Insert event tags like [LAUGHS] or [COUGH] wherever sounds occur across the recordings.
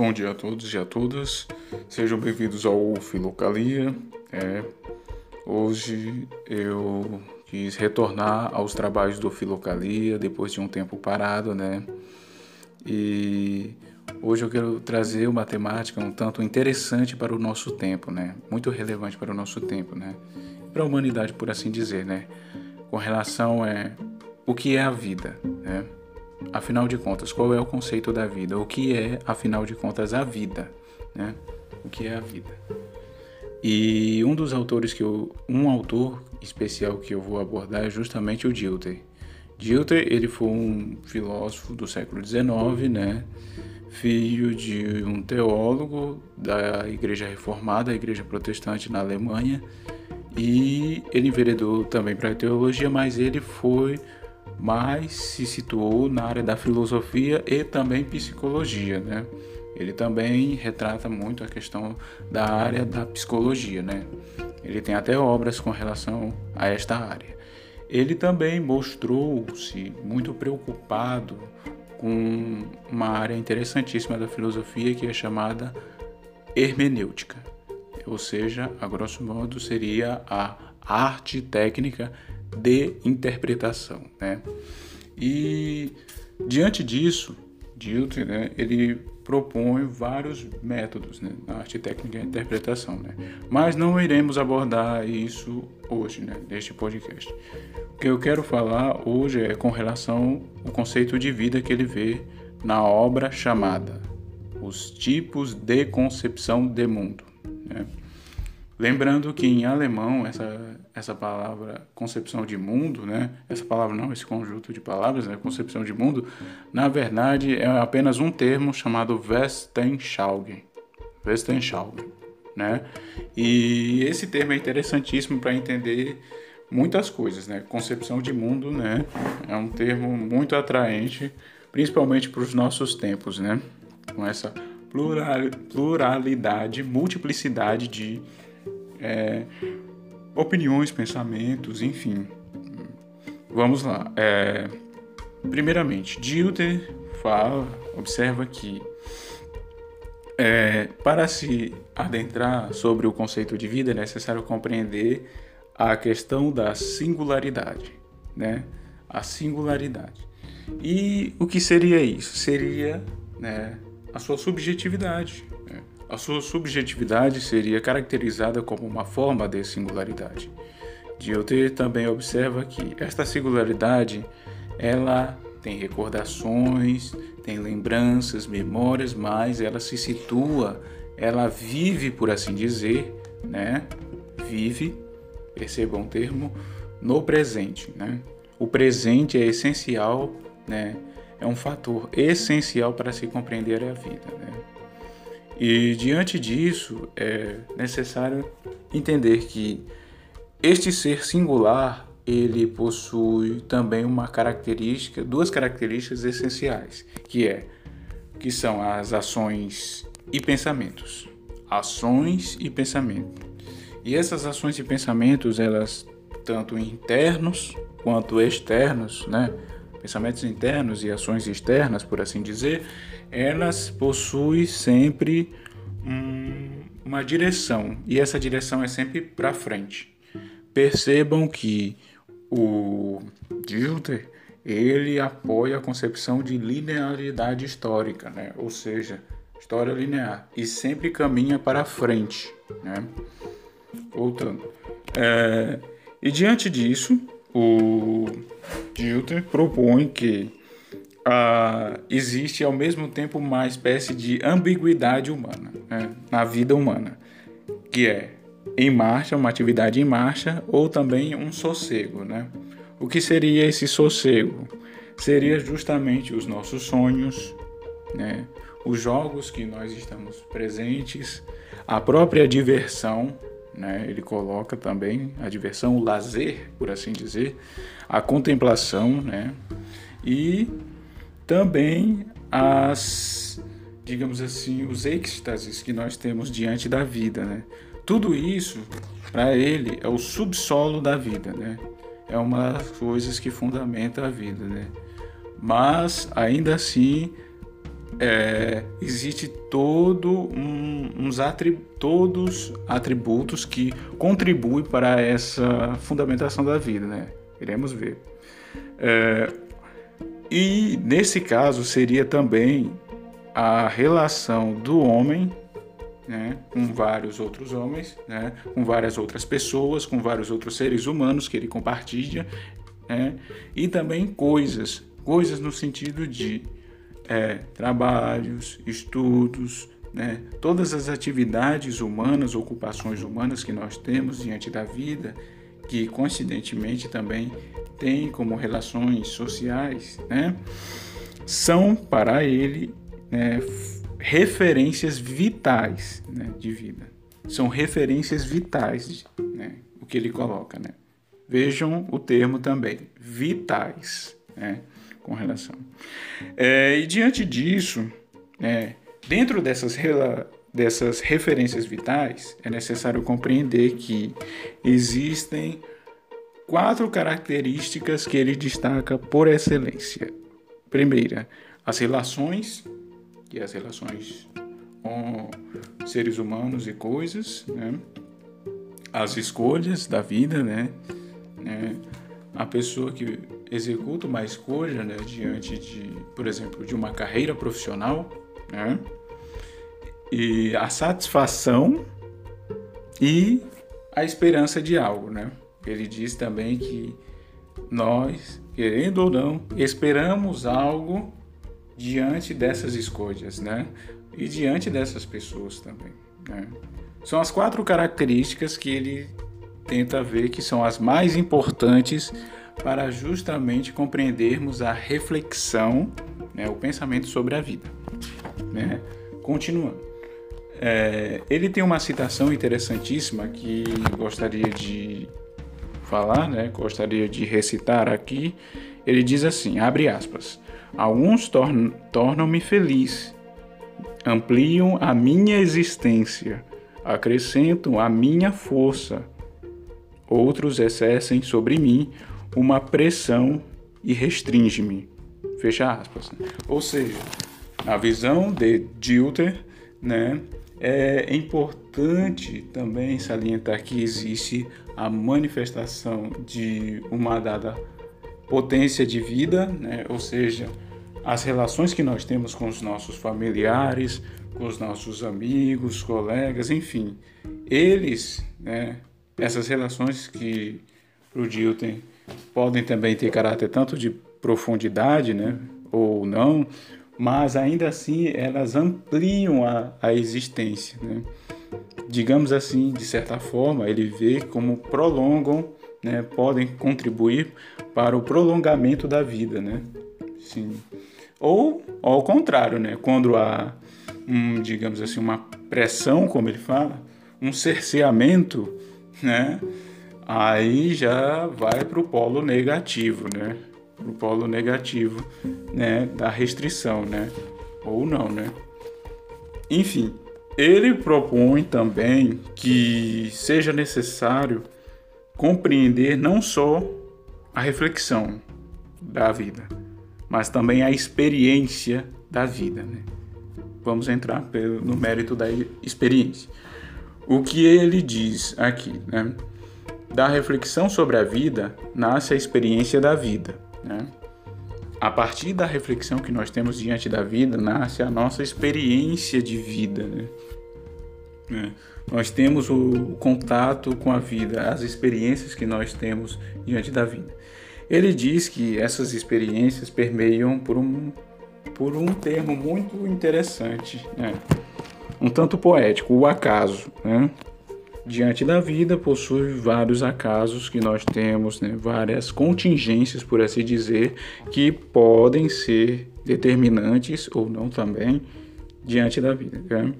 Bom dia a todos e a todas, sejam bem-vindos ao Filocalia. É, hoje eu quis retornar aos trabalhos do Filocalia depois de um tempo parado, né? E hoje eu quero trazer uma temática um tanto interessante para o nosso tempo, né? Muito relevante para o nosso tempo, né? Para a humanidade, por assim dizer, né? Com relação é, o que é a vida, né? Afinal de contas, qual é o conceito da vida? O que é, afinal de contas, a vida? Né? O que é a vida? E um dos autores que eu, um autor especial que eu vou abordar é justamente o Dilthey. Dilthey, ele foi um filósofo do século XIX, né? Filho de um teólogo da Igreja Reformada, a Igreja Protestante na Alemanha, e ele enveredou também para a teologia, mas ele foi mas se situou na área da filosofia e também psicologia, né? Ele também retrata muito a questão da área da psicologia, né? Ele tem até obras com relação a esta área. Ele também mostrou-se muito preocupado com uma área interessantíssima da filosofia que é chamada hermenêutica, ou seja, a grosso modo seria a arte técnica de interpretação. Né? E diante disso, Dilthey, né, ele propõe vários métodos né, na arte técnica de interpretação, né? mas não iremos abordar isso hoje, né, neste podcast. O que eu quero falar hoje é com relação ao conceito de vida que ele vê na obra chamada Os Tipos de Concepção de Mundo. Né? Lembrando que em alemão essa, essa palavra concepção de mundo, né? Essa palavra não, esse conjunto de palavras, né? Concepção de mundo, na verdade é apenas um termo chamado Westenschauung. Westenschauung, né? E esse termo é interessantíssimo para entender muitas coisas, né? Concepção de mundo, né? É um termo muito atraente, principalmente para os nossos tempos, né? Com essa pluralidade, multiplicidade de é, opiniões, pensamentos, enfim. Vamos lá. É, primeiramente, Dilter fala, observa que é, para se adentrar sobre o conceito de vida é necessário compreender a questão da singularidade, né? A singularidade. E o que seria isso? Seria né, a sua subjetividade, a sua subjetividade seria caracterizada como uma forma de singularidade. Dilthey também observa que esta singularidade ela tem recordações, tem lembranças, memórias, mas ela se situa, ela vive, por assim dizer, né? Vive, percebam o termo, no presente, né? O presente é essencial, né? É um fator essencial para se compreender a vida, né? E diante disso, é necessário entender que este ser singular, ele possui também uma característica, duas características essenciais, que é que são as ações e pensamentos. Ações e pensamento. E essas ações e pensamentos, elas tanto internos quanto externos, né? Pensamentos internos e ações externas, por assim dizer, elas possuem sempre um, uma direção e essa direção é sempre para frente. Percebam que o Dilter ele apoia a concepção de linearidade histórica, né? ou seja, história linear, e sempre caminha para frente. Né? Voltando. É, e diante disso, o Dilter propõe que uh, existe ao mesmo tempo uma espécie de ambiguidade humana né, na vida humana, que é em marcha, uma atividade em marcha, ou também um sossego. Né? O que seria esse sossego? Seria justamente os nossos sonhos, né? os jogos que nós estamos presentes, a própria diversão, né? ele coloca também a diversão, o lazer, por assim dizer, a contemplação, né? e também as, digamos assim, os êxtases que nós temos diante da vida, né? Tudo isso, para ele, é o subsolo da vida, né? É uma das coisas que fundamenta a vida, né? Mas, ainda assim, é, existe todo um, uns atrib todos atributos que contribuem para essa fundamentação da vida, né? Iremos ver. É, e nesse caso seria também a relação do homem né, com vários outros homens, né, com várias outras pessoas, com vários outros seres humanos que ele compartilha, né, e também coisas, coisas no sentido de é, trabalhos, estudos, né, todas as atividades humanas, ocupações humanas que nós temos diante da vida, que coincidentemente também tem como relações sociais, né, são para ele né, referências vitais né, de vida. São referências vitais, né, o que ele coloca. Né? Vejam o termo também, vitais, né, com relação. É, e diante disso, né, dentro dessas, dessas referências vitais, é necessário compreender que existem quatro características que ele destaca por excelência. Primeira, as relações que é as relações com seres humanos e coisas, né? as escolhas da vida, né? né? A pessoa que executa uma escolha né? diante de, por exemplo, de uma carreira profissional, né? E a satisfação e a esperança de algo, né? Ele diz também que nós, querendo ou não, esperamos algo diante dessas escolhas, né? E diante dessas pessoas também, né? São as quatro características que ele tenta ver que são as mais importantes para justamente compreendermos a reflexão, né, o pensamento sobre a vida. Né? Continuando. É, ele tem uma citação interessantíssima que gostaria de falar, né, gostaria de recitar aqui. Ele diz assim, abre aspas, Alguns torn tornam-me feliz, ampliam a minha existência, acrescentam a minha força. Outros exercem sobre mim uma pressão e restringe-me. Fecha aspas. Ou seja, a visão de Dilter, né, é importante também salientar que existe a manifestação de uma dada potência de vida, né? ou seja, as relações que nós temos com os nossos familiares, com os nossos amigos, colegas, enfim, eles, né, essas relações que para o Dilton podem também ter caráter tanto de profundidade, né, ou não, mas ainda assim elas ampliam a, a existência, né? Digamos assim, de certa forma, ele vê como prolongam né, podem contribuir para o prolongamento da vida, né? Sim. Ou ao contrário, né? Quando há, um, digamos assim, uma pressão, como ele fala, um cerceamento, né? Aí já vai para o polo negativo, né? Para o polo negativo, né? Da restrição, né? Ou não, né? Enfim, ele propõe também que seja necessário compreender não só a reflexão da vida, mas também a experiência da vida. Né? Vamos entrar no mérito da experiência. O que ele diz aqui, né? Da reflexão sobre a vida nasce a experiência da vida. Né? A partir da reflexão que nós temos diante da vida, nasce a nossa experiência de vida. Né? É. Nós temos o contato com a vida, as experiências que nós temos diante da vida. Ele diz que essas experiências permeiam por um, por um termo muito interessante, né? Um tanto poético, o acaso. Né? Diante da vida possui vários acasos que nós temos, né? várias contingências, por assim dizer, que podem ser determinantes ou não também diante da vida. Né?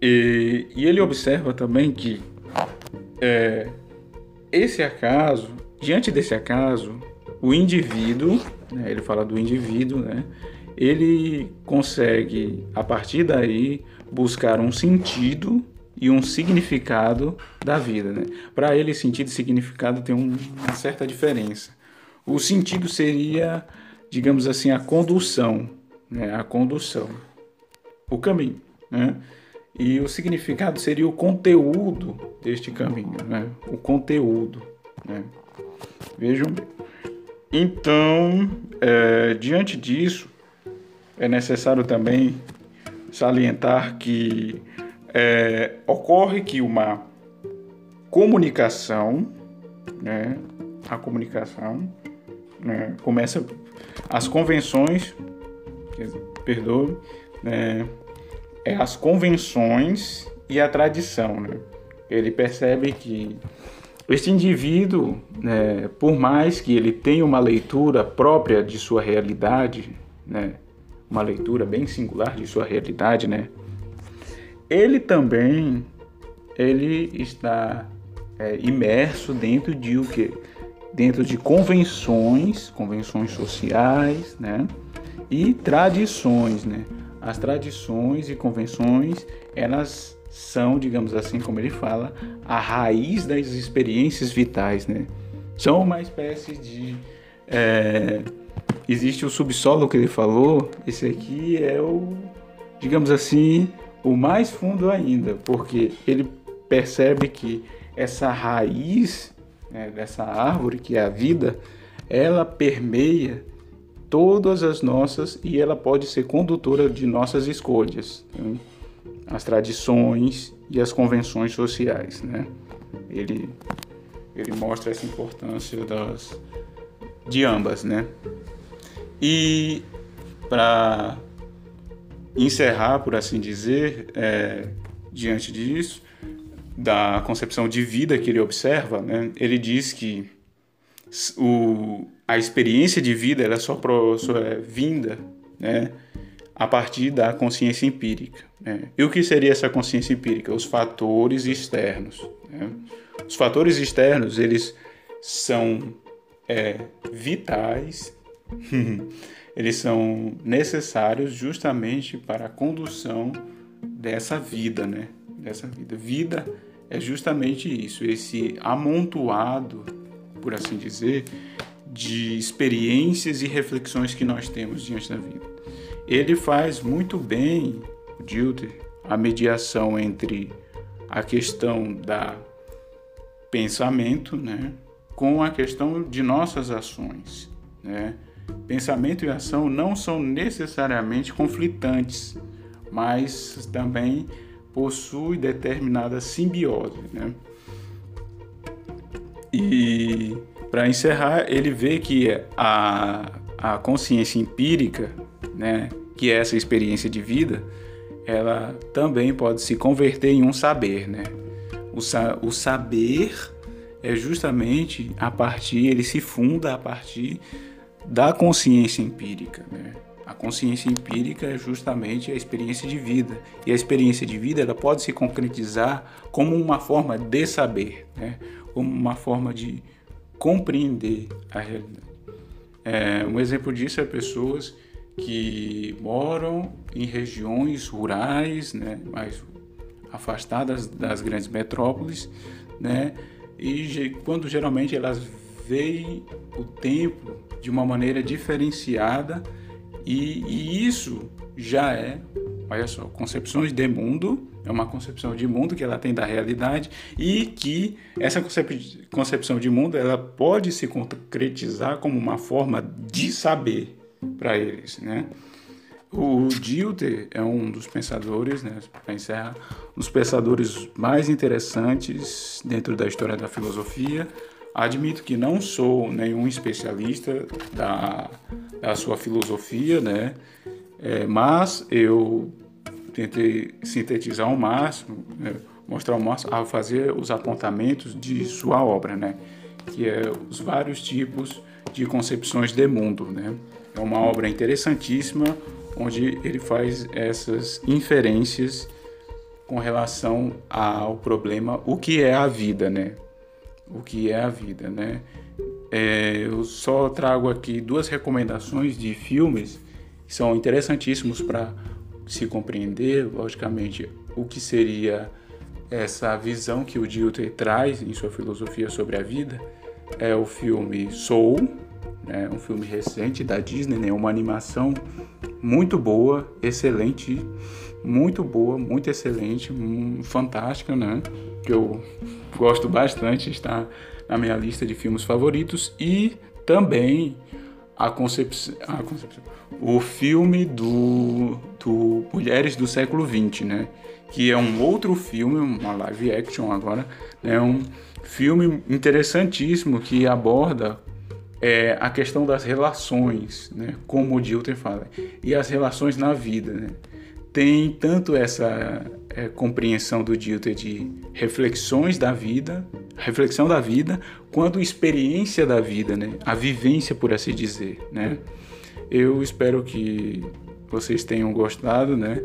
E, e ele observa também que é, esse acaso, diante desse acaso, o indivíduo, né, ele fala do indivíduo, né, ele consegue, a partir daí, buscar um sentido e um significado da vida. Né? Para ele, sentido e significado tem um, uma certa diferença. O sentido seria, digamos assim, a condução né, a condução, o caminho, né? E o significado seria o conteúdo deste caminho, né? O conteúdo, né? Vejam bem. Então, é, diante disso, é necessário também salientar que é, ocorre que uma comunicação, né, a comunicação né, começa as convenções, perdoe, né, é as convenções e a tradição. Né? Ele percebe que este indivíduo, né, por mais que ele tenha uma leitura própria de sua realidade, né, uma leitura bem singular de sua realidade, né, ele também ele está é, imerso dentro de o que dentro de convenções, convenções sociais, né, e tradições, né. As tradições e convenções, elas são, digamos assim, como ele fala, a raiz das experiências vitais, né? São uma espécie de é, existe o subsolo que ele falou. Esse aqui é o, digamos assim, o mais fundo ainda, porque ele percebe que essa raiz né, dessa árvore que é a vida, ela permeia todas as nossas e ela pode ser condutora de nossas escolhas, né? as tradições e as convenções sociais, né? Ele ele mostra essa importância das de ambas, né? E para encerrar, por assim dizer, é, diante disso, da concepção de vida que ele observa, né, ele diz que o, a experiência de vida ela só, pro, só é vinda né, a partir da consciência empírica. Né? E o que seria essa consciência empírica? Os fatores externos. Né? Os fatores externos eles são é, vitais, [LAUGHS] eles são necessários justamente para a condução dessa vida, né? Dessa vida. Vida é justamente isso, esse amontoado por assim dizer, de experiências e reflexões que nós temos diante da vida. Ele faz muito bem, Dilter, a mediação entre a questão da pensamento, né, com a questão de nossas ações, né? Pensamento e ação não são necessariamente conflitantes, mas também possuem determinada simbiose, né? E para encerrar, ele vê que a, a consciência empírica, né, que é essa experiência de vida, ela também pode se converter em um saber, né? O, sa o saber é justamente a partir, ele se funda a partir da consciência empírica, né? A consciência empírica é justamente a experiência de vida. E a experiência de vida ela pode se concretizar como uma forma de saber, né? como uma forma de compreender a realidade. É, um exemplo disso é pessoas que moram em regiões rurais, né, mais afastadas das grandes metrópoles, né, e quando geralmente elas veem o tempo de uma maneira diferenciada e, e isso já é, olha só, concepções de mundo é uma concepção de mundo que ela tem da realidade e que essa concepção de mundo ela pode se concretizar como uma forma de saber para eles, né? O Dilter é um dos pensadores, né, para encerrar, um dos pensadores mais interessantes dentro da história da filosofia. Admito que não sou nenhum especialista da, da sua filosofia, né, é, mas eu tentei sintetizar ao máximo, né, mostrar ao máximo, fazer os apontamentos de sua obra, né, que é os vários tipos de concepções de mundo, né. É uma obra interessantíssima, onde ele faz essas inferências com relação ao problema o que é a vida, né? O que é a vida, né? É, eu só trago aqui duas recomendações de filmes que são interessantíssimos para se compreender, logicamente, o que seria essa visão que o Dilthey traz em sua filosofia sobre a vida. É o filme Soul, né, um filme recente da Disney, né, uma animação muito boa, excelente, muito boa, muito excelente, um, fantástica, né? Que eu gosto bastante, está na minha lista de filmes favoritos e também a concepção, a concepção o filme do, do Mulheres do século XX, né? Que é um outro filme, uma live action agora, né? Um filme interessantíssimo que aborda é, a questão das relações, né? Como o Dilton fala, e as relações na vida, né? Tem tanto essa é, compreensão do Dilton de reflexões da vida, reflexão da vida, quanto experiência da vida, né? A vivência, por assim dizer, né? Eu espero que vocês tenham gostado, né?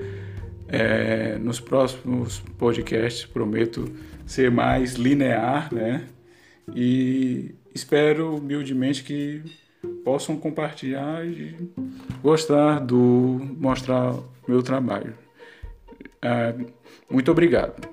É, nos próximos podcasts prometo ser mais linear, né? E espero humildemente que possam compartilhar e gostar do mostrar meu trabalho. É, muito obrigado.